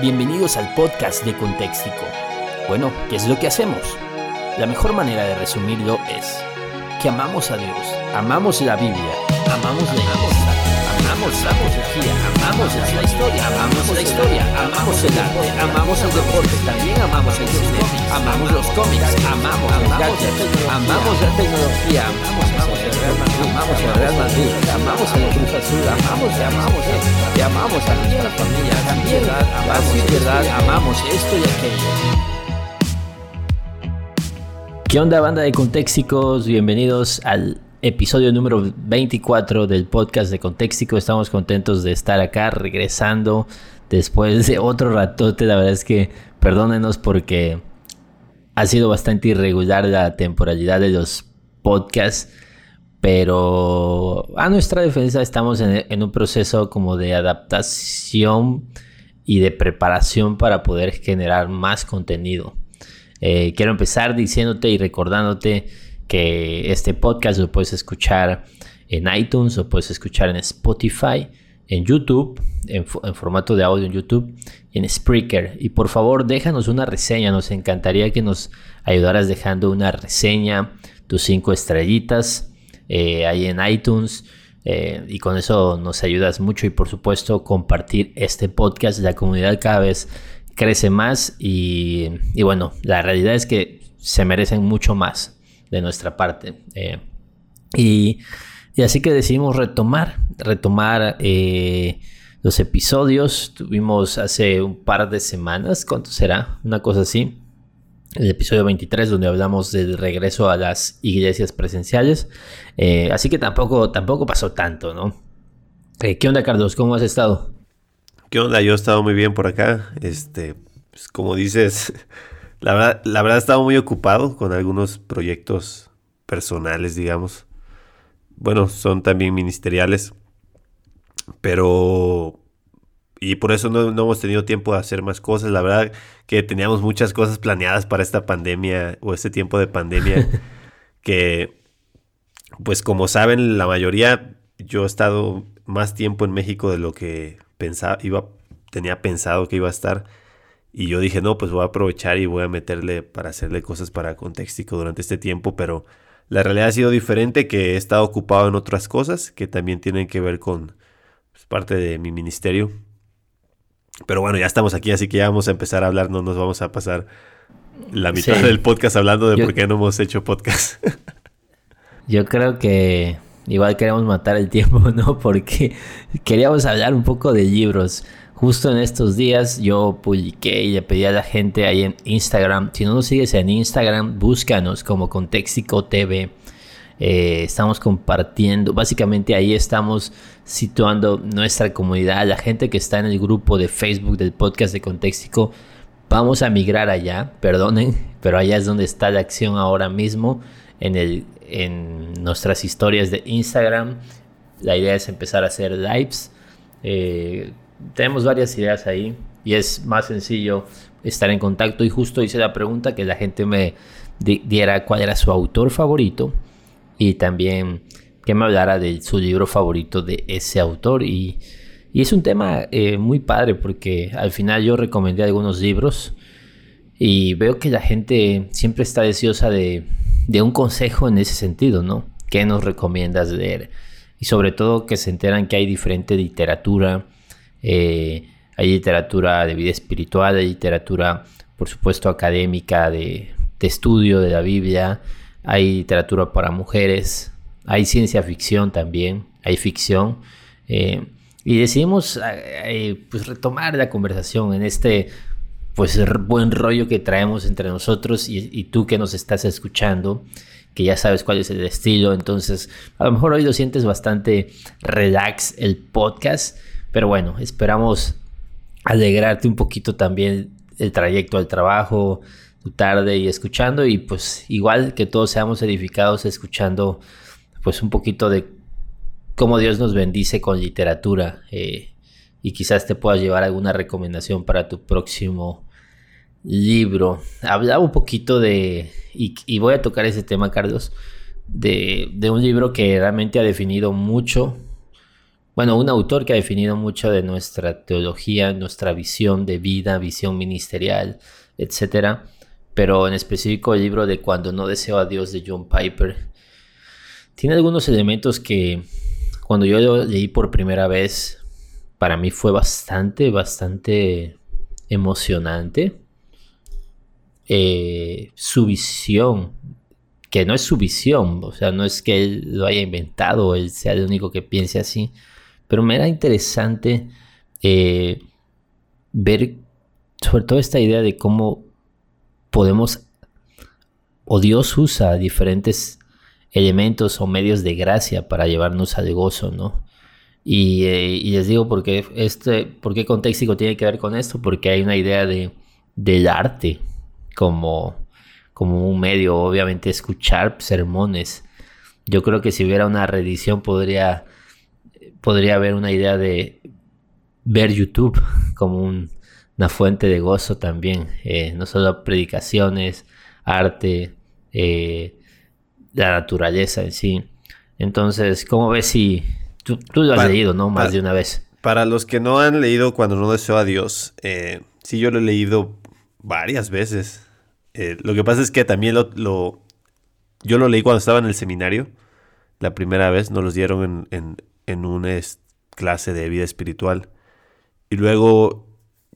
Bienvenidos al podcast de Contextico. Bueno, ¿qué es lo que hacemos? La mejor manera de resumirlo es que amamos a Dios, amamos la Biblia, amamos la iglesia, amamos la teología, amamos la historia, amamos la historia, amamos el arte, amamos el deporte, también amamos el cine, amamos los cómics, amamos amamos la tecnología, amamos el Real Madrid, amamos el Real Madrid, amamos la Cruz Azul, amamos amamos y amamos a nuestra familia, también amamos verdad, amamos esto y aquello. ¿Qué onda banda de Contexticos? Bienvenidos al episodio número 24 del podcast de Contextico. Estamos contentos de estar acá regresando después de otro ratote. La verdad es que perdónenos porque ha sido bastante irregular la temporalidad de los podcasts. Pero a nuestra defensa estamos en, un proceso como de adaptación y de preparación para poder generar más contenido. Eh, quiero empezar diciéndote y recordándote que este podcast lo puedes escuchar en iTunes, lo puedes escuchar en Spotify, en YouTube, en, formato de audio en YouTube en Spreaker. Y por favor, déjanos una reseña. Nos encantaría que nos ayudaras dejando una reseña, tus cinco estrellitas eh, ahí en iTunes. Eh, y con eso nos ayudas mucho y por supuesto compartir este podcast. La comunidad cada vez crece más y, y bueno, la realidad es que se merecen mucho más de nuestra parte. Eh, y, y, así que decidimos retomar, retomar eh, los episodios. Tuvimos hace un par de semanas, ¿cuánto será? Una cosa así. El episodio 23 donde hablamos del regreso a las iglesias presenciales. Eh, así que tampoco, tampoco pasó tanto, ¿no? ¿Qué onda, Carlos? ¿Cómo has estado? ¿Qué onda? Yo he estado muy bien por acá. Este, pues como dices, la verdad, la verdad he estado muy ocupado con algunos proyectos personales, digamos. Bueno, son también ministeriales. Pero y por eso no, no, hemos tenido tiempo de hacer más cosas. La verdad que teníamos muchas cosas planeadas para esta pandemia o este tiempo de pandemia que, pues como saben, la mayoría, yo he estado más tiempo en México de lo que pensaba, iba, tenía pensado que iba a estar. Y yo dije, no, pues voy a aprovechar y voy a meterle para hacerle cosas para Contextico durante este tiempo, pero la realidad ha sido diferente, que he estado ocupado en otras cosas que también tienen que ver con pues, parte de mi ministerio pero bueno, ya estamos aquí, así que ya vamos a empezar a hablar, no nos vamos a pasar la mitad sí. del podcast hablando de Yo... por qué no hemos hecho podcast. Yo creo que igual queremos matar el tiempo, ¿no? Porque queríamos hablar un poco de libros. Justo en estos días yo publiqué y le pedí a la gente ahí en Instagram, si no nos sigues en Instagram, búscanos como Contextico TV. Eh, estamos compartiendo, básicamente ahí estamos situando nuestra comunidad, la gente que está en el grupo de Facebook del podcast de Contextico. Vamos a migrar allá, perdonen, pero allá es donde está la acción ahora mismo en, el, en nuestras historias de Instagram. La idea es empezar a hacer lives. Eh, tenemos varias ideas ahí y es más sencillo estar en contacto. Y justo hice la pregunta que la gente me diera cuál era su autor favorito y también que me hablara de su libro favorito de ese autor. Y, y es un tema eh, muy padre porque al final yo recomendé algunos libros y veo que la gente siempre está deseosa de, de un consejo en ese sentido, ¿no? ¿Qué nos recomiendas leer? Y sobre todo que se enteran que hay diferente literatura. Eh, hay literatura de vida espiritual, hay literatura, por supuesto, académica, de, estudio de la Biblia hay literatura para mujeres, hay ciencia ficción también, hay ficción. Eh, y decidimos eh, pues retomar la conversación en este pues buen rollo que traemos entre nosotros y, y, tú que nos estás escuchando, que ya sabes cuál es el estilo, entonces a lo mejor hoy lo sientes bastante relax el podcast, pero bueno, esperamos alegrarte un poquito también el trayecto al trabajo, tu tarde y escuchando y pues igual que todos seamos edificados escuchando pues un poquito de cómo Dios nos bendice con literatura eh, y quizás te pueda llevar alguna recomendación para tu próximo libro. Hablaba un poquito de, y, y voy a tocar ese tema Carlos, de, de, un libro que realmente ha definido mucho bueno, un autor que ha definido mucho de nuestra teología, nuestra visión de vida, visión ministerial, etcétera. Pero en específico el libro de Cuando no deseo a Dios de John Piper tiene algunos elementos que cuando yo lo leí por primera vez, para mí fue bastante, bastante emocionante. Eh, su visión, que no es su visión, o sea, no es que él lo haya inventado, él sea el único que piense así, pero me era interesante eh, ver sobre todo esta idea de cómo podemos, o Dios usa diferentes elementos o medios de gracia para llevarnos al gozo, ¿no? Y, eh, les digo porque este, ¿por qué contexto tiene que ver con esto? Porque hay una idea de, del arte como, como un medio, obviamente escuchar sermones. Yo creo que si hubiera una reedición podría, podría haber una idea de ver YouTube como una fuente de gozo también, eh, no solo predicaciones, arte, eh, la naturaleza en sí. Entonces, ¿cómo ves si tú, lo has leído, no? Más de una vez. Para los que no han leído Cuando no deseo a Dios, eh, sí, yo lo he leído varias veces. Lo que pasa es que también lo, yo lo leí cuando estaba en el seminario. La primera vez nos los dieron en, en, una clase de vida espiritual. Y luego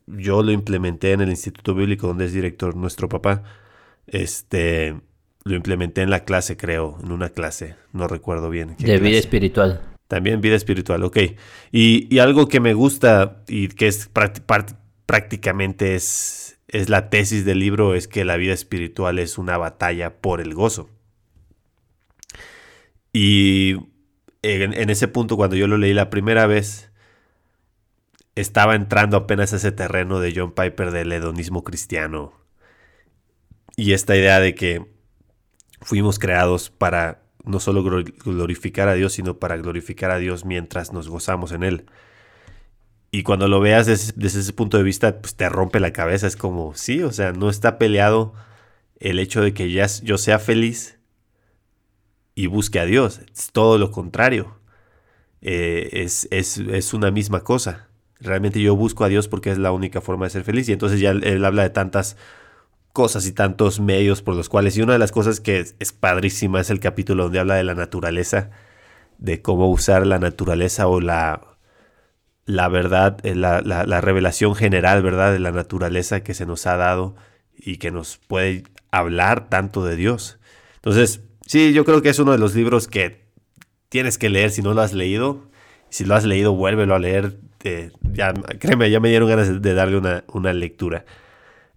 yo lo implementé en el Instituto Bíblico donde es director nuestro papá. Este, lo implementé en la clase, creo, en una clase, no recuerdo bien. de vida espiritual. También vida espiritual, ok. Y, algo que me gusta y que es prácticamente es, es la tesis del libro es que la vida espiritual es una batalla por el gozo. Y en, ese punto, cuando yo lo leí la primera vez, estaba entrando apenas a ese terreno de John Piper del hedonismo cristiano. Y esta idea de que fuimos creados para no solo glorificar a Dios, sino para glorificar a Dios mientras nos gozamos en Él. Y cuando lo veas desde, ese punto de vista, pues te rompe la cabeza. Es como, sí, o sea, no está peleado el hecho de que ya yo sea feliz y busque a Dios. Es todo lo contrario. Eh, es, es, una misma cosa. Realmente yo busco a Dios porque es la única forma de ser feliz. Y entonces ya él habla de tantas cosas y tantos medios por los cuales. Y una de las cosas que es, padrísima es el capítulo donde habla de la naturaleza, de cómo usar la naturaleza o la, la verdad, eh, la, la, revelación general, ¿verdad? De la naturaleza que se nos ha dado y que nos puede hablar tanto de Dios. Entonces, sí, yo creo que es uno de los libros que tienes que leer si no lo has leído. Si lo has leído, vuélvelo a leer. Ya, créeme, ya me dieron ganas de darle una, una lectura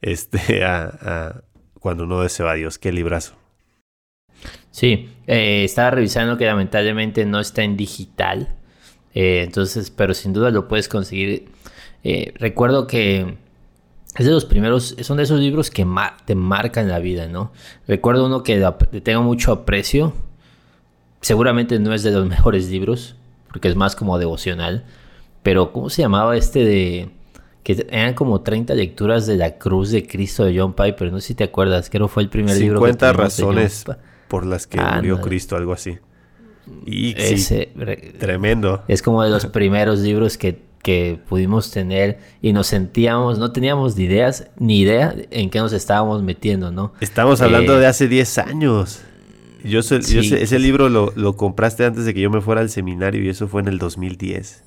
este, a, cuando uno desea a Dios. Qué librazo. Sí, eh, estaba revisando que lamentablemente no está en digital. Eh, entonces, pero sin duda lo puedes conseguir. Eh, recuerdo que es de los primeros, son de esos libros que te marcan la vida, ¿no? Recuerdo uno que tengo mucho aprecio. Seguramente no es de los mejores libros, porque es más como devocional. Pero, ¿cómo se llamaba este de que eran como 30 lecturas de la cruz de Cristo de John Piper, no sé si te acuerdas, creo que fue el primer libro. 50 razones por las que murió Cristo, algo así. Y tremendo. Es como de los primeros libros que, que pudimos tener y nos sentíamos, no teníamos ni ideas, ni idea en qué nos estábamos metiendo, ¿no? Estamos hablando de eh, hace 10 años. Yo, ese libro lo, lo compraste antes de que yo me fuera al seminario y eso fue en el 2010.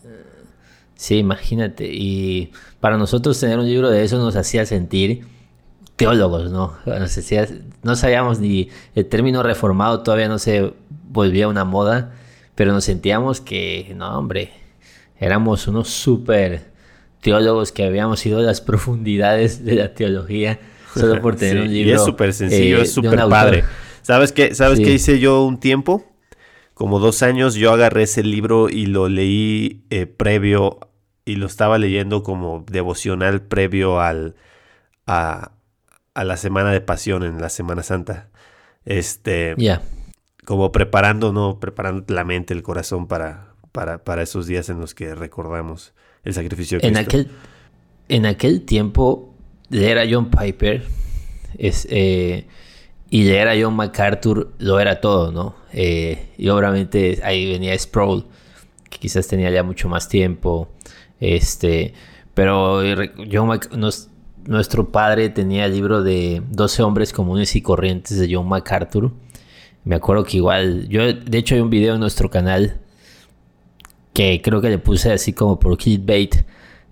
Sí, imagínate. Y para nosotros tener un libro de eso nos hacía sentir teólogos, ¿no? Nos hacía, no sabíamos ni el término reformado todavía no se volvía una moda, pero nos sentíamos que, no, hombre, éramos unos súper teólogos que habíamos ido a las profundidades de la teología solo por tener un libro. Y es súper sencillo, es eh, súper padre. ¿Sabes qué, ¿Sabes qué hice yo un tiempo? como dos años yo agarré ese libro y lo leí eh, previo y lo estaba leyendo como devocional previo al, a, la semana de pasión en la Semana Santa. Este, ya como preparando, ¿no? Preparando la mente, el corazón para, para, para esos días en los que recordamos el sacrificio de Cristo. En aquel, en aquel tiempo, leer a John Piper es, eh, y leer a John MacArthur lo era todo, ¿no? Eh, y obviamente ahí venía Sproul, que quizás tenía ya mucho más tiempo. Este, pero John nuestro padre tenía el libro de 12 hombres comunes y corrientes de John MacArthur. Me acuerdo que igual, yo de hecho hay un video en nuestro canal que creo que le puse así como por clickbait.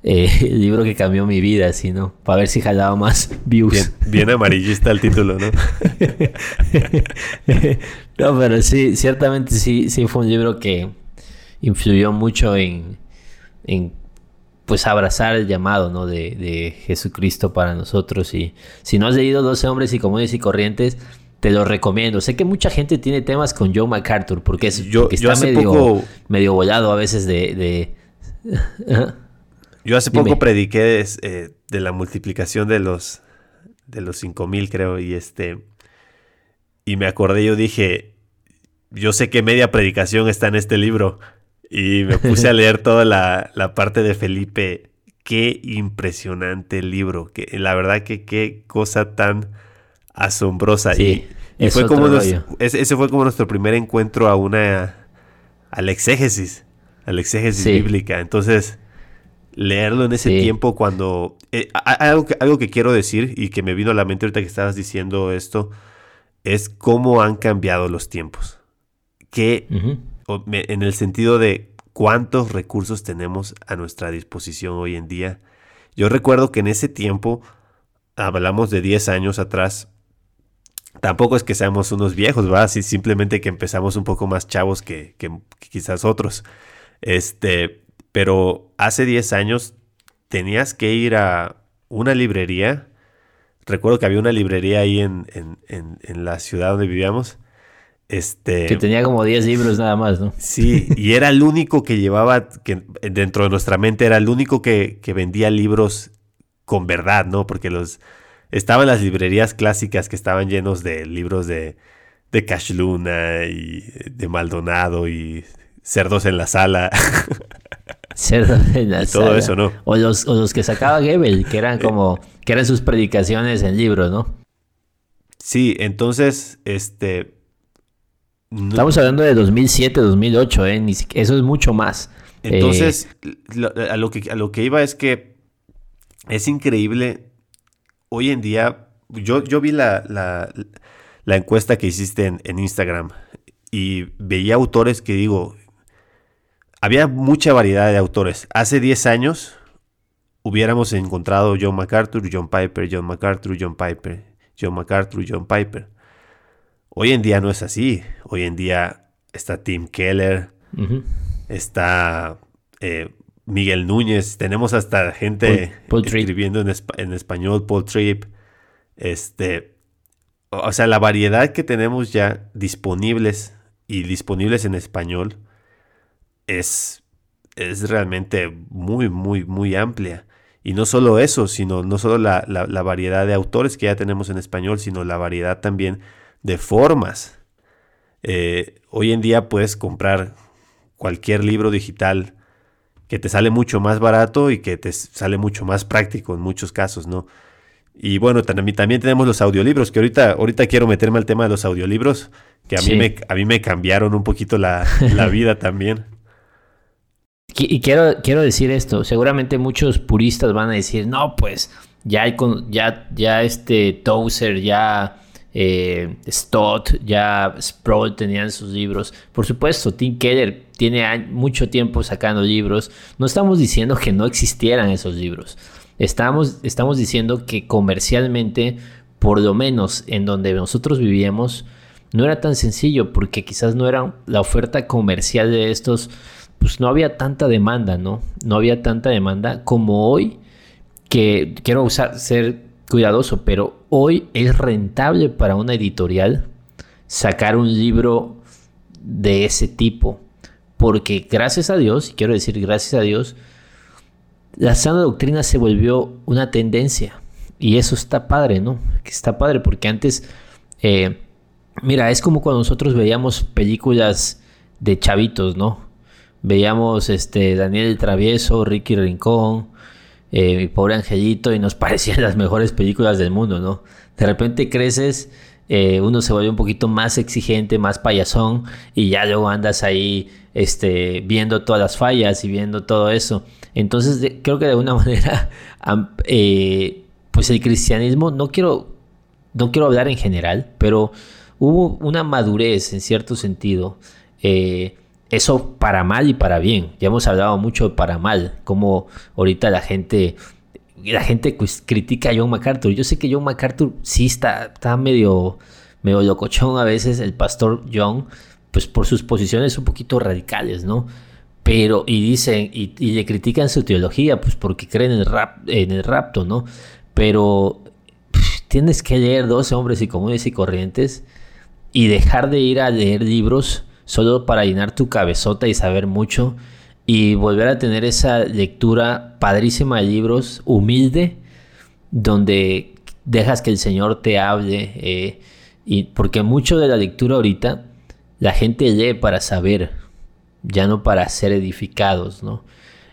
Eh, el libro que cambió mi vida, así, ¿no? Para ver si jalaba más views. Bien, amarillista el título, ¿no? no, pero sí, ciertamente sí, sí fue un libro que influyó mucho en, en pues abrazar el llamado, ¿no? De, de, Jesucristo para nosotros. Y si no has leído 12 hombres y comunes y corrientes, te lo recomiendo. Sé que mucha gente tiene temas con Joe MacArthur porque, es, yo, está medio, medio volado a veces de... yo hace poco prediqué eh, de la multiplicación de los de los 5000 creo y este y me acordé yo dije yo sé que media predicación está en este libro y me puse a leer toda la, la parte de Felipe qué impresionante libro que la verdad que qué cosa tan asombrosa. y, fue como ese, fue como nuestro primer encuentro a una al exégesis, al exégesis bíblica. Entonces, leerlo en ese tiempo cuando eh, algo, que, algo que quiero decir y que me vino a la mente ahorita que estabas diciendo esto es cómo han cambiado los tiempos. Que en el sentido de cuántos recursos tenemos a nuestra disposición hoy en día. Yo recuerdo que en ese tiempo, hablamos de 10 años atrás, tampoco es que seamos unos viejos. Así simplemente que empezamos un poco más chavos que, quizás otros. Este, pero hace 10 años tenías que ir a una librería. Recuerdo que había una librería ahí en, en, la ciudad donde vivíamos. Este, que tenía como 10 libros nada más, ¿no? Sí, y era el único que llevaba, que dentro de nuestra mente era el único que, que vendía libros con verdad, ¿no? Porque los, Estaban las librerías clásicas que estaban llenos de libros de, de Cash Luna y de Maldonado y Cerdos en la Sala. Cerdos en la sala. Todo eso, ¿no? O los, o los que sacaba Gebel, que eran como, que eran sus predicaciones en libros, ¿no? Sí, entonces, este... Estamos hablando de 2007, 2008, ¿eh? eso es mucho más. Entonces, eh, a, lo que, a lo que iba es que es increíble hoy en día, yo, yo vi la, la, encuesta que hiciste en, Instagram y veía autores que digo, había mucha variedad de autores. Hace 10 años hubiéramos encontrado John MacArthur, John Piper, John MacArthur, John Piper, John MacArthur, John Piper. Hoy en día no es así. Hoy en día está Tim Keller, está eh, Miguel Núñez, tenemos hasta gente escribiendo en, español, Paul Tripp. Este, o sea, la variedad que tenemos ya disponibles y disponibles en español es, es realmente muy, muy, muy amplia. Y no solo eso, sino no solo la, variedad de autores que ya tenemos en español, sino la variedad también de formas. Eh, hoy en día puedes comprar cualquier libro digital que te sale mucho más barato y que te sale mucho más práctico en muchos casos, ¿no? Y bueno, también, también tenemos los audiolibros, que ahorita, ahorita quiero meterme al tema de los audiolibros, que a, mí, me, a mí me cambiaron un poquito la, vida también. Y quiero, quiero decir esto, seguramente muchos puristas van a decir, no, pues ya hay con, ya, ya este Tozer, ya eh, Stott, ya Sproul tenían sus libros. Por supuesto, Tim Keller tiene mucho tiempo sacando libros. No estamos diciendo que no existieran esos libros. Estamos, estamos diciendo que comercialmente, por lo menos en donde nosotros vivíamos, no era tan sencillo porque quizás no era la oferta comercial de estos, pues no había tanta demanda, ¿no? No había tanta demanda como hoy, que quiero usar, ser cuidadoso, pero hoy es rentable para una editorial sacar un libro de ese tipo. Porque gracias a Dios, y quiero decir gracias a Dios, la sana doctrina se volvió una tendencia. Y eso está padre, ¿no? Está padre porque antes, eh, mira, es como cuando nosotros veíamos películas de chavitos, ¿no? Veíamos este, Daniel el Travieso, Ricky Rincón, eh, mi pobre angelito, y nos parecían las mejores películas del mundo, ¿no? De repente creces eh, uno se vuelve un poquito más exigente, más payasón y ya luego andas ahí este, viendo todas las fallas y viendo todo eso. Entonces creo que de alguna manera, eh, pues el cristianismo, no quiero, no quiero hablar en general, pero hubo una madurez en cierto sentido. Eh, eso para mal y para bien. Ya hemos hablado mucho para mal, como ahorita la gente la gente critica a John MacArthur. Yo sé que John MacArthur sí está, está medio, medio locochón a veces, el pastor John, pues por sus posiciones un poquito radicales, ¿no? Pero, y dicen, y, le critican su teología, pues porque creen en el, rap, en el rapto, ¿no? Pero tienes que leer 12 hombres y comunes y corrientes y dejar de ir a leer libros solo para llenar tu cabezota y saber mucho y volver a tener esa lectura padrísima de libros, humilde, donde dejas que el Señor te hable, eh, y porque mucho de la lectura ahorita la gente lee para saber, ya no para ser edificados, ¿no?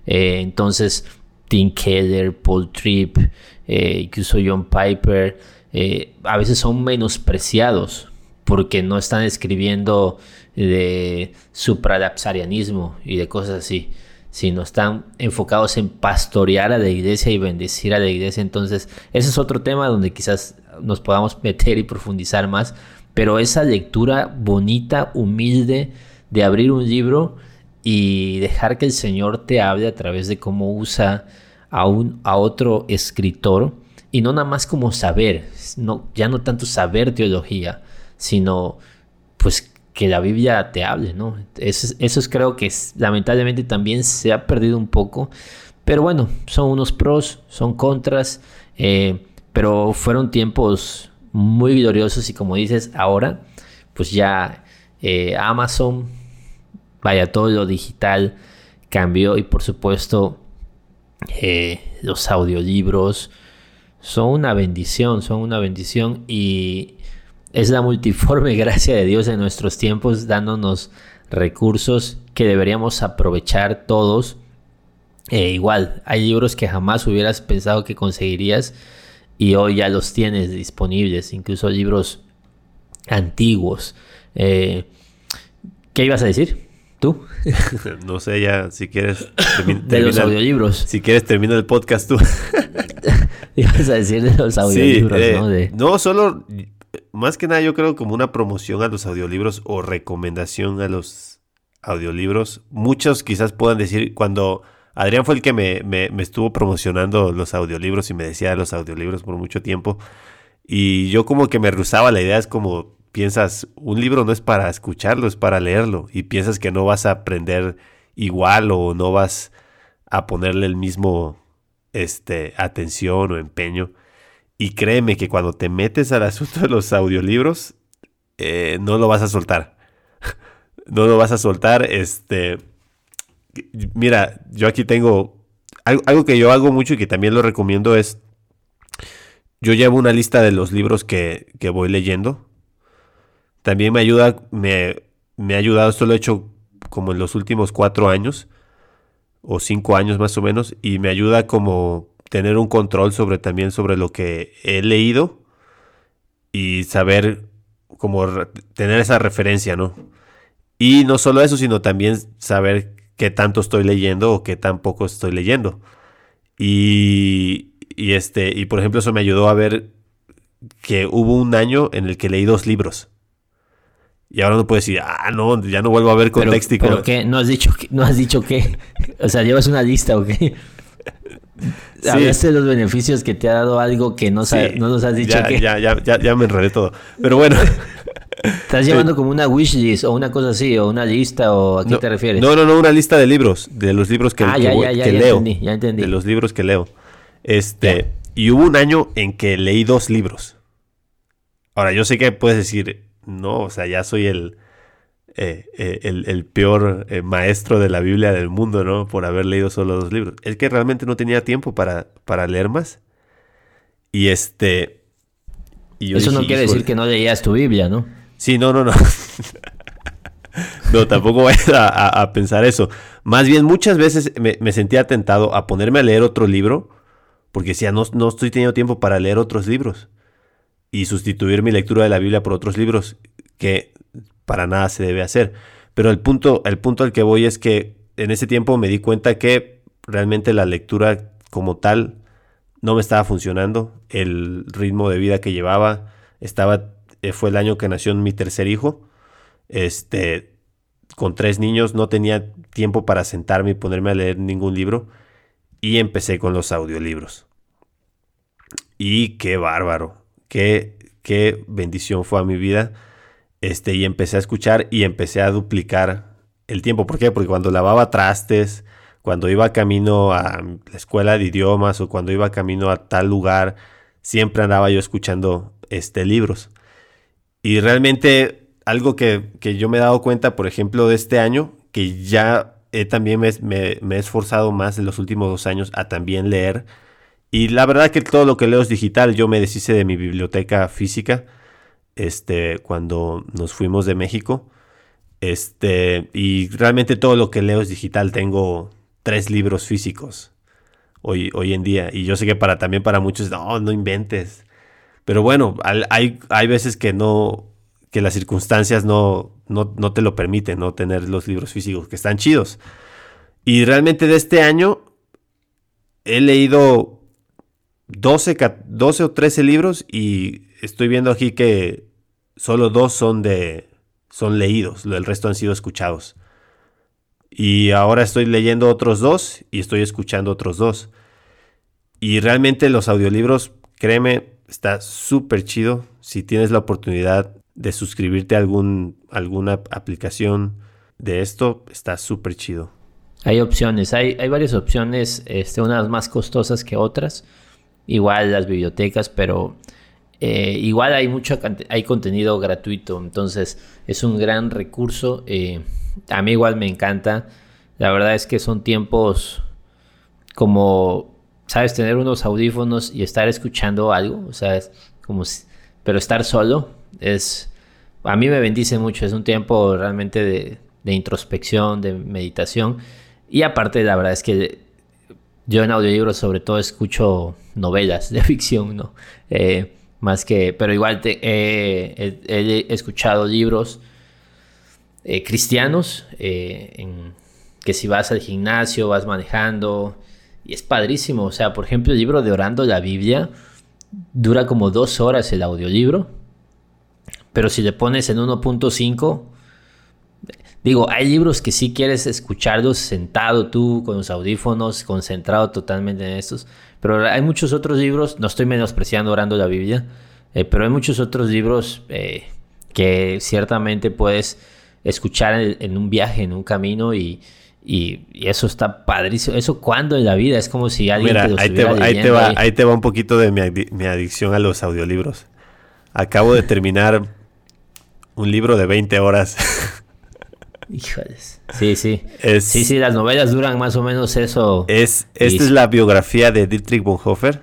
Eh, entonces, Tim Keller, Paul Tripp, eh, incluso John Piper, a veces son menospreciados porque no están escribiendo de supralapsarianismo y de cosas así, sino están enfocados en pastorear a la iglesia y bendecir a la iglesia. Entonces, ese es otro tema donde quizás nos podamos meter y profundizar más, pero esa lectura bonita, humilde, de abrir un libro y dejar que el Señor te hable a través de cómo usa a, un, a otro escritor y no nada más como saber, no, ya no tanto saber teología, sino pues que la Biblia te hable, ¿no? Eso, es, creo que lamentablemente también se ha perdido un poco. Pero bueno, son unos pros, son contras, eh, pero fueron tiempos muy gloriosos y como dices, ahora pues ya eh, Amazon, vaya, todo lo digital cambió y por supuesto eh, los audiolibros son una bendición, son una bendición y es la multiforme gracia de Dios en nuestros tiempos dándonos recursos que deberíamos aprovechar todos. E igual, hay libros que jamás hubieras pensado que conseguirías y hoy ya los tienes disponibles, incluso libros antiguos. Eh, ¿Qué ibas a decir? ¿Tú? no sé, ya, si quieres. de los audiolibros. Si quieres, termina el podcast tú. ibas a decir de los audiolibros, eh, ¿no? No, solo más que nada yo creo como una promoción a los audiolibros o recomendación a los audiolibros. Muchos quizás puedan decir, cuando Adrián fue el que me, estuvo promocionando los audiolibros y me decía de los audiolibros por mucho tiempo, y yo como que me rehusaba la idea, es como piensas, un libro no es para escucharlo, es para leerlo, y piensas que no vas a aprender igual o no vas a ponerle el mismo este, atención o empeño. Y créeme que cuando te metes al asunto de los audiolibros, eh, no lo vas a soltar. no lo vas a soltar. Este. Mira, yo aquí tengo. Algo, que yo hago mucho y que también lo recomiendo es. Yo llevo una lista de los libros que, voy leyendo. También me ayuda. Me, me ha ayudado. Esto lo he hecho como en los últimos cuatro años. O cinco años más o menos. Y me ayuda como tener un control sobre también sobre lo que he leído y saber como tener esa referencia, ¿no? Y no solo eso, sino también saber qué tanto estoy leyendo o qué tan poco estoy leyendo. Y, y este, y por ejemplo, eso me ayudó a ver que hubo un año en el que leí dos libros. Y ahora no puedo decir, ah, no, ya no vuelvo a ver contexto. Pero, pero ¿qué? ¿No has dicho, no has dicho qué? O sea, llevas una lista o qué? Hablaste de los beneficios que te ha dado algo que no, no nos has dicho ya, que... Ya, ya, ya, ya me enredé todo. Pero bueno. ¿Estás llevando como una wishlist o una cosa así, o una lista, o a qué te refieres? No, no, no, una lista de libros, de los libros que, ah, que, ya, ya, ya, leo. Entendí, ya entendí. De los libros que leo. Este, y hubo un año en que leí dos libros. Ahora, yo sé que puedes decir, no, o sea, ya soy el, eh, eh, el, peor eh, maestro de la Biblia del mundo, ¿no? Por haber leído solo dos libros. Es que realmente no tenía tiempo para, para leer más. Y este... Y Eso no quiere decir que no leías tu Biblia, ¿no? Sí, no, no, no. no, tampoco vayas a, pensar eso. Más bien, muchas veces me, sentía tentado a ponerme a leer otro libro, porque decía, no, no estoy teniendo tiempo para leer otros libros. y sustituir mi lectura de la Biblia por otros libros, que para nada se debe hacer. Pero el punto, el punto al que voy es que en ese tiempo me di cuenta que realmente la lectura como tal no me estaba funcionando. El ritmo de vida que llevaba estaba, eh, fue el año que nació mi tercer hijo. Este, con tres niños no tenía tiempo para sentarme y ponerme a leer ningún libro. Y empecé con los audiolibros. Y qué bárbaro, qué, qué bendición fue a mi vida. Este, y empecé a escuchar y empecé a duplicar el tiempo. ¿Por qué? Porque cuando lavaba trastes, cuando iba camino a la escuela de idiomas o cuando iba camino a tal lugar, siempre andaba yo escuchando este, libros. Y realmente algo que, yo me he dado cuenta, por ejemplo, de este año, que ya también me, me, he esforzado más en los últimos dos años a también leer. Y la verdad que todo lo que leo es digital. Yo me deshice de mi biblioteca física este, cuando nos fuimos de México. Este, y realmente todo lo que leo es digital. Tengo tres libros físicos hoy, hoy en día. Y yo sé que para también para muchos, no, no inventes. Pero bueno, hay, hay veces que no, que las circunstancias no, no, no te lo permiten, no tener los libros físicos, que están chidos. Y realmente de este año he leído 12, 12 o 13 libros y estoy viendo aquí que solo dos son de son leídos, el resto han sido escuchados. Y ahora estoy leyendo otros dos y estoy escuchando otros dos. Y realmente los audiolibros, créeme, está súper chido. Si tienes la oportunidad de suscribirte a algún, alguna aplicación de esto, está súper chido. Hay opciones, hay, hay varias opciones, este, unas más costosas que otras. Igual las bibliotecas, pero eh, igual hay mucho hay contenido gratuito, entonces es un gran recurso. Eh, a mí igual me encanta. La verdad es que son tiempos como, sabes, tener unos audífonos y estar escuchando algo, o sea, es como, pero estar solo es, a mí me bendice mucho. Es un tiempo realmente de, introspección, de meditación y aparte la verdad es que yo en audiolibros sobre todo escucho novelas de ficción, ¿no? Eh, más que, pero igual te, he escuchado libros eh, cristianos, eh, que si vas al gimnasio, vas manejando, y es padrísimo. O sea, por ejemplo, el libro de Orando la Biblia dura como dos horas el audiolibro, pero si le pones en 1.5, digo, hay libros que sí quieres escucharlos sentado tú con los audífonos, concentrado totalmente en estos, pero hay muchos otros libros, no estoy menospreciando Orando la Biblia, eh, pero hay muchos otros libros que ciertamente puedes escuchar en, un viaje, en un camino y, eso está padrísimo. Eso cuando en la vida es como si alguien Mira, ahí, te, ahí, te va, ahí. te va un poquito de mi, adicción a los audiolibros. Acabo de terminar un libro de 20 horas. Híjoles. Sí, sí. sí, sí, las novelas duran más o menos eso. Es, esta es la biografía de Dietrich Bonhoeffer.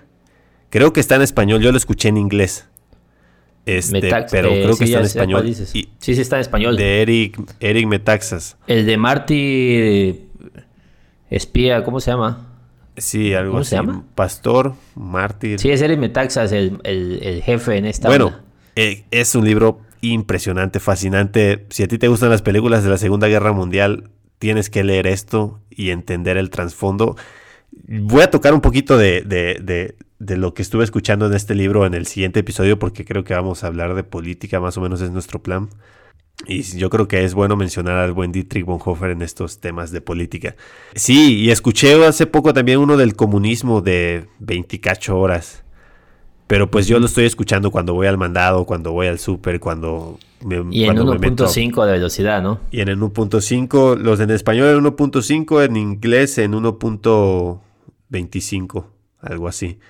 Creo que está en español, yo lo escuché en inglés. Este, pero eh, creo que está en español. sí, sí está en español. De Eric, Eric Metaxas. El de Marty Espía, ¿cómo se llama? Sí, algo ¿Cómo se llama? Pastor, mártir. Sí, es Eric Metaxas, el, jefe en esta. Bueno, eh, es un libro impresionante, fascinante. Si a ti te gustan las películas de la Segunda Guerra Mundial, tienes que leer esto y entender el trasfondo. Voy a tocar un poquito de, de lo que estuve escuchando en este libro en el siguiente episodio, porque creo que vamos a hablar de política, más o menos es nuestro plan. Y yo creo que es bueno mencionar al buen Dietrich Bonhoeffer en estos temas de política. Sí, y escuché hace poco también uno del comunismo de 28 horas. Pero pues yo lo estoy escuchando cuando voy al mandado, cuando voy al súper, cuando me Y en 1.5 de velocidad, ¿no? Y en el 1.5, los en español en 1.5, en inglés en 1.25, algo así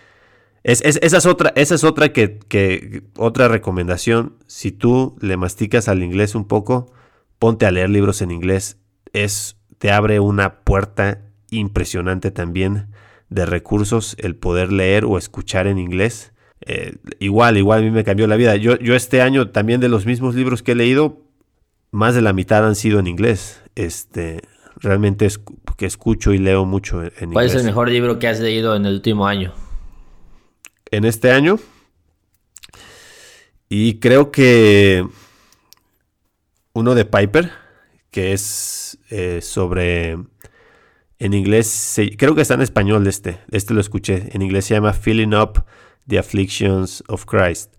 esa es otra, esa es otra que, otra recomendación. Si tú le masticas al inglés un poco, ponte a leer libros en inglés. Es, te abre una puerta impresionante también de recursos el poder leer o escuchar en inglés. Eh, igual, igual a mí me cambió la vida. Yo, yo este año también de los mismos libros que he leído, más de la mitad han sido en inglés. Este, realmente es que escucho y leo mucho en inglés. ¿Cuál es el mejor libro que has leído en el último año? en este año. Y creo que uno de Piper, que es eh, sobre, en inglés, creo que está en español este, este lo escuché, en inglés se llama Filling Up the Afflictions of Christ.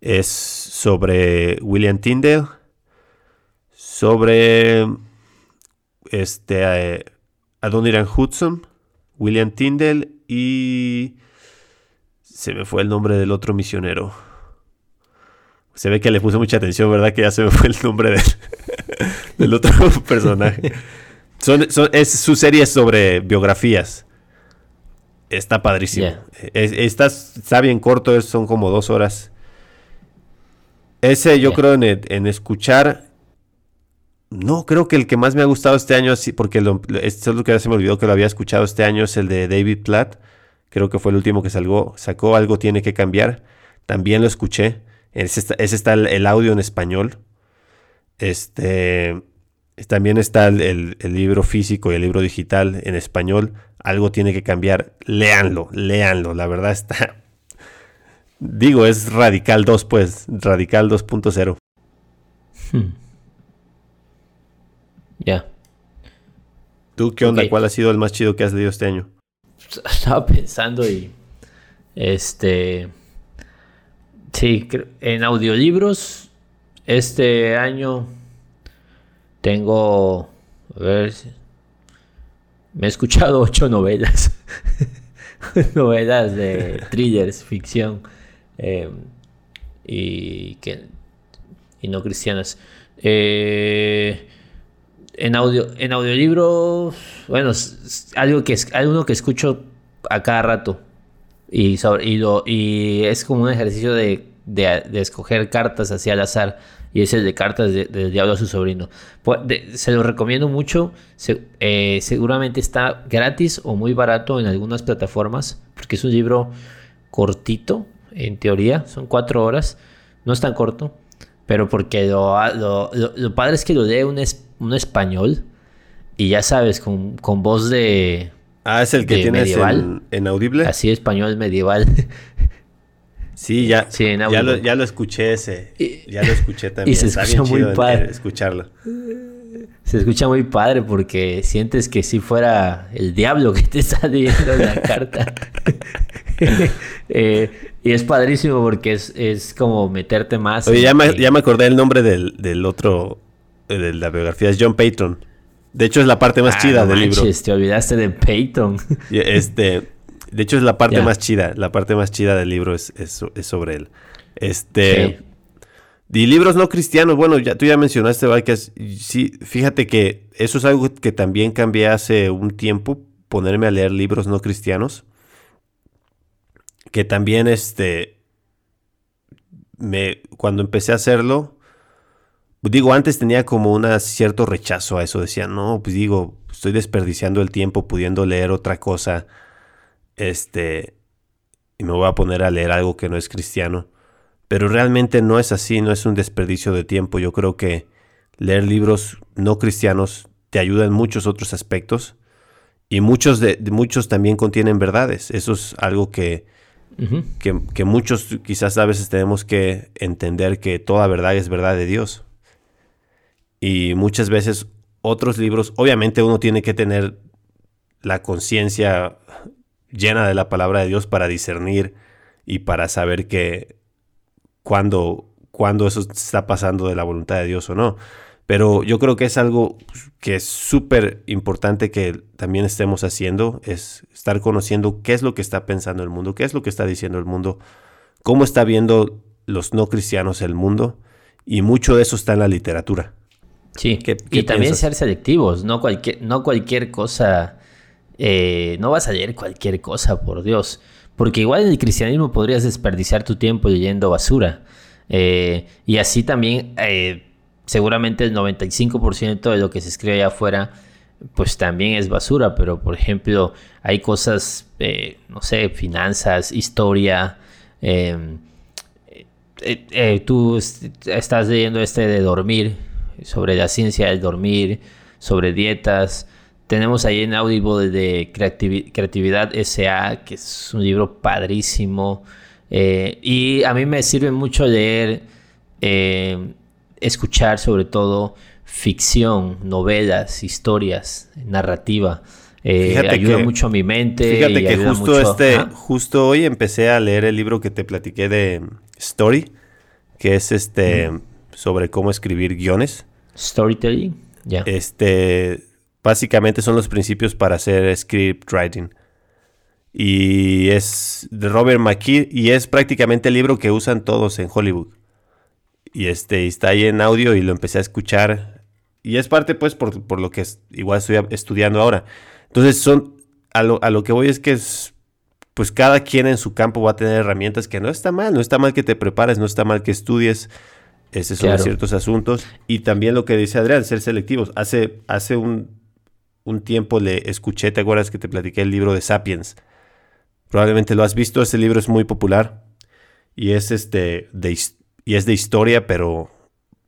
Es sobre William Tyndale, sobre este, eh, Adoniran Hudson, William Tyndale y se me fue el nombre del otro misionero. Se ve que le puse mucha atención, ¿verdad? Que ya se me fue el nombre del, otro personaje. es su serie sobre biografías. Está padrísimo. está, está, bien corto, son como dos horas. Ese yo creo en, en, escuchar. No, creo que el que más me ha gustado este año, porque lo, esto es lo que ya se me olvidó que lo había escuchado este año, es el de David Platt. Creo que fue el último que salgó, sacó Algo Tiene que Cambiar. También lo escuché. Ese está, el, audio en español. Este, también está el, libro físico y el libro digital en español. Algo tiene que cambiar. Léanlo, léanlo. La verdad está. Digo, es Radical 2, pues. Radical 2.0. Hmm. Ya. ¿Tú qué onda? ¿Cuál ha sido el más chido que has leído este año? Estaba pensando y. Este. Sí, en audiolibros este año tengo, a ver, me he escuchado ocho novelas, novelas de thrillers, ficción em, y, que, y no cristianas. Eh, en audio, en audiolibros, bueno, algo que es algo que escucho a cada rato y, sobre, y, y es como un ejercicio de, escoger cartas hacia al azar. Y es el de cartas del diablo a su sobrino. Pues, se lo recomiendo mucho. Eh, seguramente está gratis o muy barato en algunas plataformas. Porque es un libro cortito, en teoría. Son cuatro horas. No es tan corto. Pero porque lo, lo, padre es que lo lee un, un español. Y ya sabes, con, con voz de, Ah, es el que tienes en, Audible. Así, español medieval. Sí, ya, ya, lo, ya, lo, escuché ese. ya lo escuché también. Y se escucha muy padre. escucharlo. Se escucha muy padre porque sientes que si fuera el diablo que te está leyendo la carta. Eh, y es padrísimo porque es, es como meterte más. Oye, ya me, ya me acordé el nombre del, del otro, de la biografía, es John Payton. De hecho, es la parte más ah, chida del libro. Te olvidaste de Peyton. Este, de hecho, es la parte más chida. La parte más chida del libro es, sobre él. Este. Y libros no cristianos, bueno, ya tú ya mencionaste, que sí, fíjate que eso es algo que también cambié hace un tiempo, ponerme a leer libros no cristianos. Que también, este, me, cuando empecé a hacerlo, digo, antes tenía como un cierto rechazo a eso. Decía, no, pues digo, estoy desperdiciando el tiempo pudiendo leer otra cosa. Este, y me voy a poner a leer algo que no es cristiano. Pero realmente no es así, no es un desperdicio de tiempo. Yo creo que leer libros no cristianos te ayuda en muchos otros aspectos. Y muchos, de, muchos también contienen verdades. Eso es algo que, que, que muchos quizás a veces tenemos que entender que toda verdad es verdad de Dios. Y muchas veces otros libros, obviamente uno tiene que tener la conciencia llena de la palabra de Dios para discernir y para saber que cuando, cuando eso está pasando de la voluntad de Dios o no. Pero yo creo que es algo que es súper importante que también estemos haciendo, es estar conociendo qué es lo que está pensando el mundo, qué es lo que está diciendo el mundo, cómo está viendo los no cristianos el mundo, y mucho de eso está en la literatura. Sí, y también ser selectivos, no cualquier, no cualquier cosa, eh, no vas a leer cualquier cosa, por Dios. Porque igual en el cristianismo podrías desperdiciar tu tiempo leyendo basura. Eh, y así también, eh, seguramente el 95% de lo que se escribe allá afuera, pues también es basura. Pero, por ejemplo, hay cosas, no sé, finanzas, historia. tú estás leyendo este de dormir sobre la ciencia del dormir, sobre dietas. Tenemos ahí en Audible de Creatividad S.A., que es un libro padrísimo. Eh, y a mí me sirve mucho leer, eh, escuchar sobre todo ficción, novelas, historias, narrativa. Eh, ayuda mucho a mi mente. Fíjate que justo, este, justo hoy empecé a leer el libro que te platiqué de Story, que es este sobre cómo escribir guiones. Storytelling, ya. Este, básicamente son los principios para hacer script writing. Y es de Robert McKee y es prácticamente el libro que usan todos en Hollywood. Y este está ahí en audio y lo empecé a escuchar. Y es parte pues por, lo que igual estoy estudiando ahora. Entonces son, a lo, a lo que voy es que es, pues cada quien en su campo va a tener herramientas que no está mal, no está mal que te prepares, no está mal que estudies. Esos son ciertos asuntos. Y también lo que dice Adrián, ser selectivos. Hace, hace un, un tiempo le escuché, ¿te acuerdas que te platiqué el libro de Sapiens? Probablemente lo has visto, este libro es muy popular y es este de, y es de historia, pero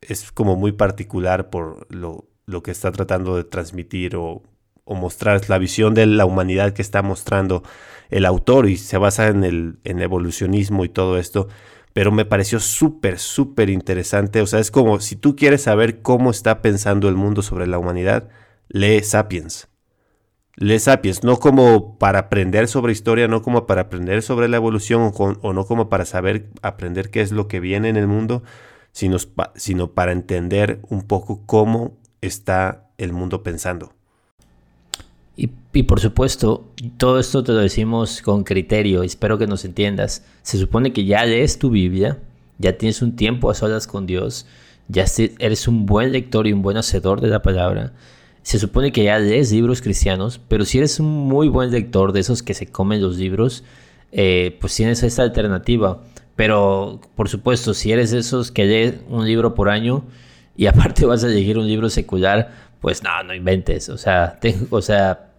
es como muy particular por lo, lo que está tratando de transmitir o, o, mostrar la visión de la humanidad que está mostrando el autor y se basa en el en evolucionismo y todo esto. Pero me pareció súper, súper interesante. O sea, es como si tú quieres saber cómo está pensando el mundo sobre la humanidad, lee Sapiens. Lee Sapiens, no como para aprender sobre historia, no como para aprender sobre la evolución o, no como para saber, aprender qué es lo que viene en el mundo, sino, sino para entender un poco cómo está el mundo pensando. Y, y, por supuesto, todo esto te lo decimos con criterio, espero que nos entiendas. Se supone que ya lees tu Biblia, ya tienes un tiempo a solas con Dios, ya eres un buen lector y un buen hacedor de la palabra se supone que ya lees libros cristianos, pero si eres un muy buen lector de esos que se comen los libros, eh, pues tienes esta alternativa. Pero, por supuesto, si eres de esos que lee un libro por año y aparte vas a elegir un libro secular, pues no, no inventes. O sea, o sea,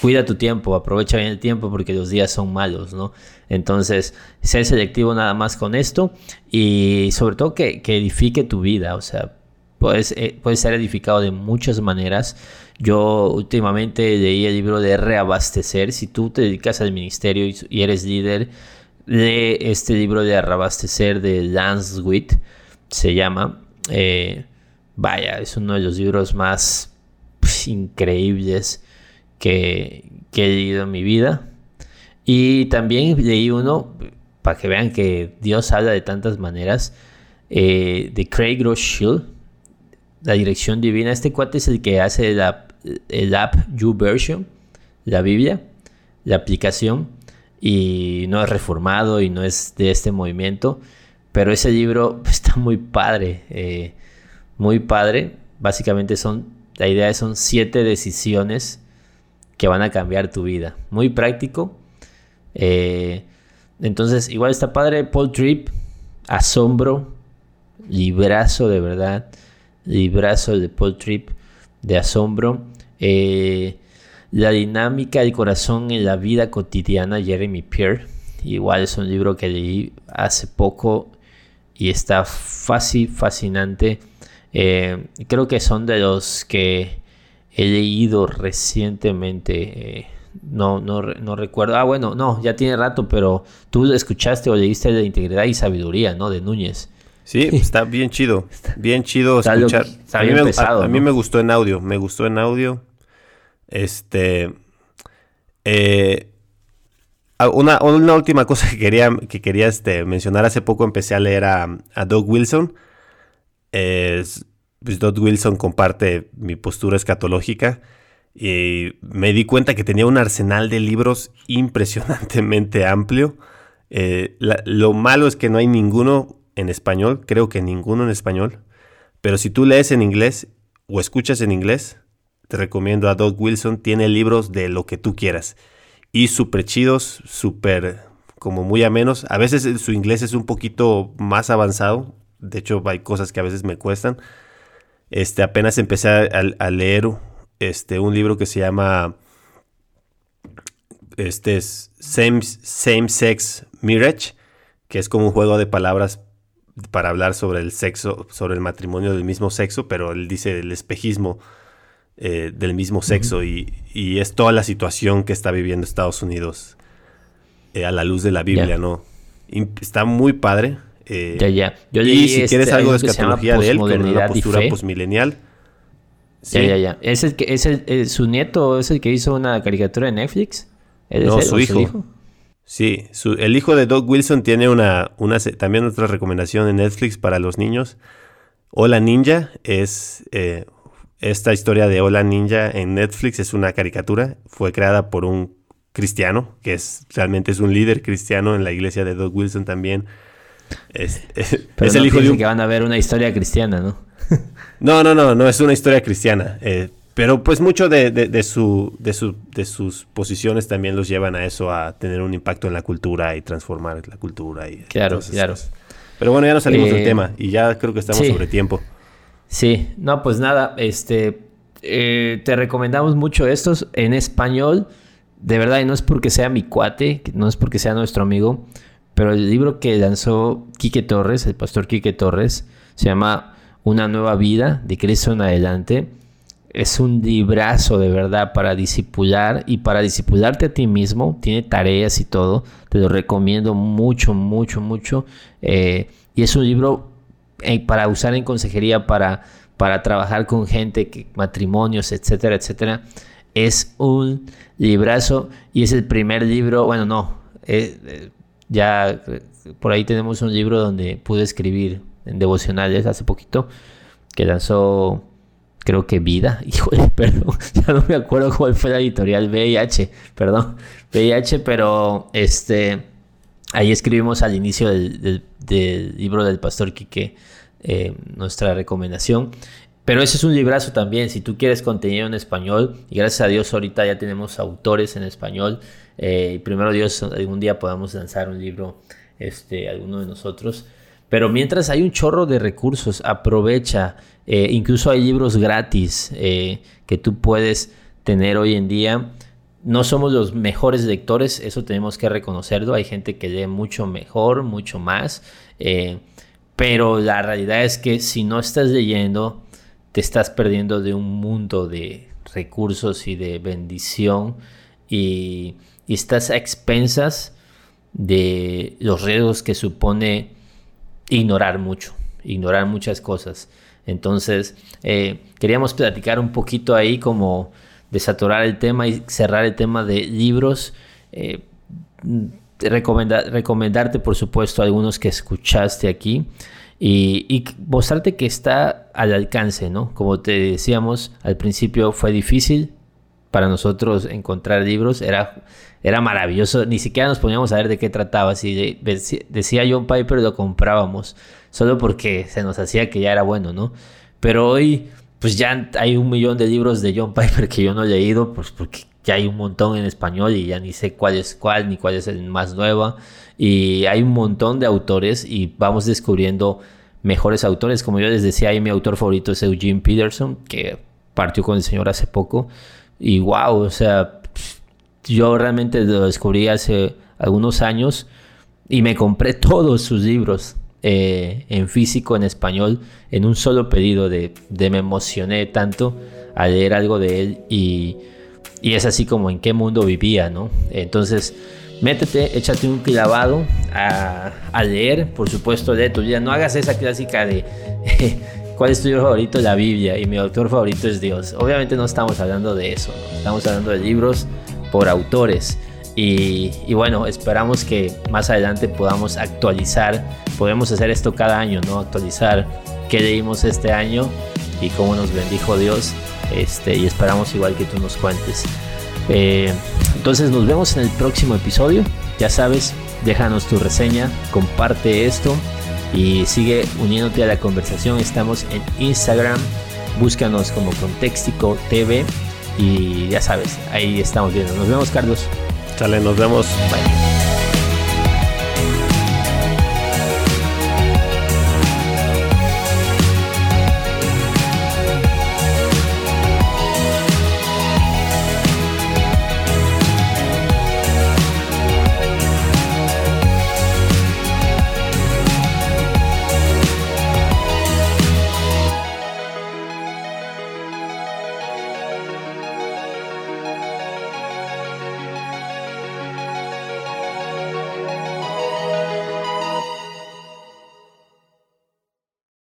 cuida tu tiempo, aprovecha bien el tiempo porque los días son malos, ¿no? Entonces, sé selectivo nada más con esto y sobre todo que, que edifique tu vida, o sea, puedes, eh, ser edificado de muchas maneras. Yo últimamente leí el libro de Reabastecer. Si tú te dedicas al ministerio y, eres líder, lee este libro de Reabastecer de Lance Witt. Se llama. Eh, vaya, es uno de los libros más pues, increíbles que, que he leído en mi vida. Y también leí uno, para que vean que Dios habla de tantas maneras, eh, de Craig Rothschild la dirección divina. Este cuate es el que hace el app, el app YouVersion, la Biblia, la aplicación, y no es reformado y no es de este movimiento, pero ese libro está muy padre, eh, muy padre. Básicamente son, la idea son siete decisiones que van a cambiar tu vida. Muy práctico. Eh, entonces, igual está padre Paul Tripp, Asombro, librazo de verdad librazo de Paul Tripp de asombro. Eh, la dinámica del corazón en la vida cotidiana, Jeremy Pierre. Igual es un libro que leí hace poco y está fácil, fascinante. Eh, creo que son de los que he leído recientemente. Eh, no, no, no, recuerdo. Ah, bueno, no, ya tiene rato, pero tú escuchaste o leíste de Integridad y Sabiduría, ¿no? De Núñez. Sí, está bien chido. Bien chido escuchar. a, mí me, a, mí me, gustó en audio. Me gustó en audio. Este. Eh, una, una, última cosa que quería, que quería este, mencionar. Hace poco empecé a leer a, Doug Wilson. pues Doug Wilson comparte mi postura escatológica. Y me di cuenta que tenía un arsenal de libros impresionantemente amplio. Eh, lo malo es que no hay ninguno en español, creo que ninguno en español, pero si tú lees en inglés o escuchas en inglés, te recomiendo a Doug Wilson, tiene libros de lo que tú quieras y súper chidos, súper como muy amenos. A veces su inglés es un poquito más avanzado, de hecho hay cosas que a veces me cuestan. Este, apenas empecé a, leer este, un libro que se llama este Same, Same Sex Marriage, que es como un juego de palabras para hablar sobre el sexo, sobre el matrimonio del mismo sexo, pero él dice el espejismo eh, del mismo sexo y, es toda la situación que está viviendo Estados Unidos eh, a la luz de la Biblia, ¿no? está muy padre. Eh, ya, ya. Yo y si quieres este, algo de escatología de él, con una postura posmilenial. Ya, ya, ya. ¿Es, el que, es el, su nieto es el que hizo una caricatura de Netflix? no, su, hijo? Sí, el hijo de Doug Wilson tiene una, una, también otra recomendación en Netflix para los niños. Hola Ninja es eh, esta historia de Hola Ninja en Netflix es una caricatura. Fue creada por un cristiano que es realmente es un líder cristiano en la iglesia de Doug Wilson también. Es, el hijo de que van a ver una historia cristiana, ¿no? no, no, no, no es una historia cristiana. Eh, pero pues mucho de, de, su, de, su, de sus posiciones también los llevan a eso, a tener un impacto en la cultura y transformar la cultura. Y claro, claro. Pero bueno, ya nos salimos del eh, tema y ya creo que estamos sobre tiempo. Sí, no, pues nada, este, eh, te recomendamos mucho estos en español. De verdad, y no es porque sea mi cuate, no es porque sea nuestro amigo, pero el libro que lanzó Quique Torres, el pastor Quique Torres, se llama Una nueva vida, de Cristo en adelante es un librazo de verdad para disipular y para disipularte a ti mismo. Tiene tareas y todo. Te lo recomiendo mucho, mucho, mucho. Eh, y es un libro eh, para usar en consejería, para, para trabajar con gente, que, matrimonios, etcétera, etcétera. Es un librazo y es el primer libro, bueno, no, eh, ya por ahí tenemos un libro donde pude escribir en devocionales hace poquito, que lanzó creo que Vida, híjole, perdón, ya no me acuerdo cuál fue la editorial VIH, perdón, VIH, pero este, ahí escribimos al inicio del, libro del pastor Quique eh, nuestra recomendación. Pero ese es un librazo también, si tú quieres contenido en español, y gracias a Dios ahorita ya tenemos autores en español, eh, primero Dios algún día podamos lanzar un libro, este, alguno de nosotros. Pero mientras hay un chorro de recursos, aprovecha. Eh, incluso hay libros gratis eh, que tú puedes tener hoy en día. No somos los mejores lectores, eso tenemos que reconocerlo. Hay gente que lee mucho mejor, mucho más. Eh, pero la realidad es que si no estás leyendo, te estás perdiendo de un mundo de recursos y de bendición. Y, y estás a expensas de los riesgos que supone ignorar mucho, ignorar muchas cosas. Entonces, eh, queríamos platicar un poquito ahí como desaturar el tema y cerrar el tema de libros. Eh, recomendarte, por supuesto, algunos que escuchaste aquí y, y, mostrarte que está al alcance, ¿no? Como te decíamos, al principio fue difícil para nosotros encontrar libros, era era maravilloso. Ni siquiera nos poníamos a ver de qué trataba. Si decía John Piper, lo comprábamos. Solo porque se nos hacía que ya era bueno, ¿no? Pero hoy, pues ya hay un millón de libros de John Piper que yo no he leído, pues porque ya hay un montón en español y ya ni sé cuál es cuál, ni cuál es el más nuevo. Y hay un montón de autores y vamos descubriendo mejores autores. Como yo les decía, ahí mi autor favorito es Eugene Peterson, que partió con el Señor hace poco. Y wow, o sea, yo realmente lo descubrí hace algunos años y me compré todos sus libros eh, en físico, en español, en un solo pedido de, me emocioné tanto a leer algo de él y, es así como en qué mundo vivía, ¿no? Entonces, métete, échate un clavado a, leer, por supuesto, de tu vida. No hagas esa clásica de cuál es tu libro favorito, la Biblia, y mi autor favorito es Dios. Obviamente no estamos hablando de eso, estamos hablando de libros por autores. Y, bueno, esperamos que más adelante podamos actualizar, podemos hacer esto cada año, ¿no? Actualizar qué leímos este año y cómo nos bendijo Dios. Este, y esperamos igual que tú nos cuentes. Eh, entonces nos vemos en el próximo episodio. Ya sabes, déjanos tu reseña, comparte esto y sigue uniéndote a la conversación. Estamos en Instagram, búscanos como Contextico TV y ya sabes, ahí estamos viendo. Nos vemos, Carlos. Sale, nos vemos. Bye.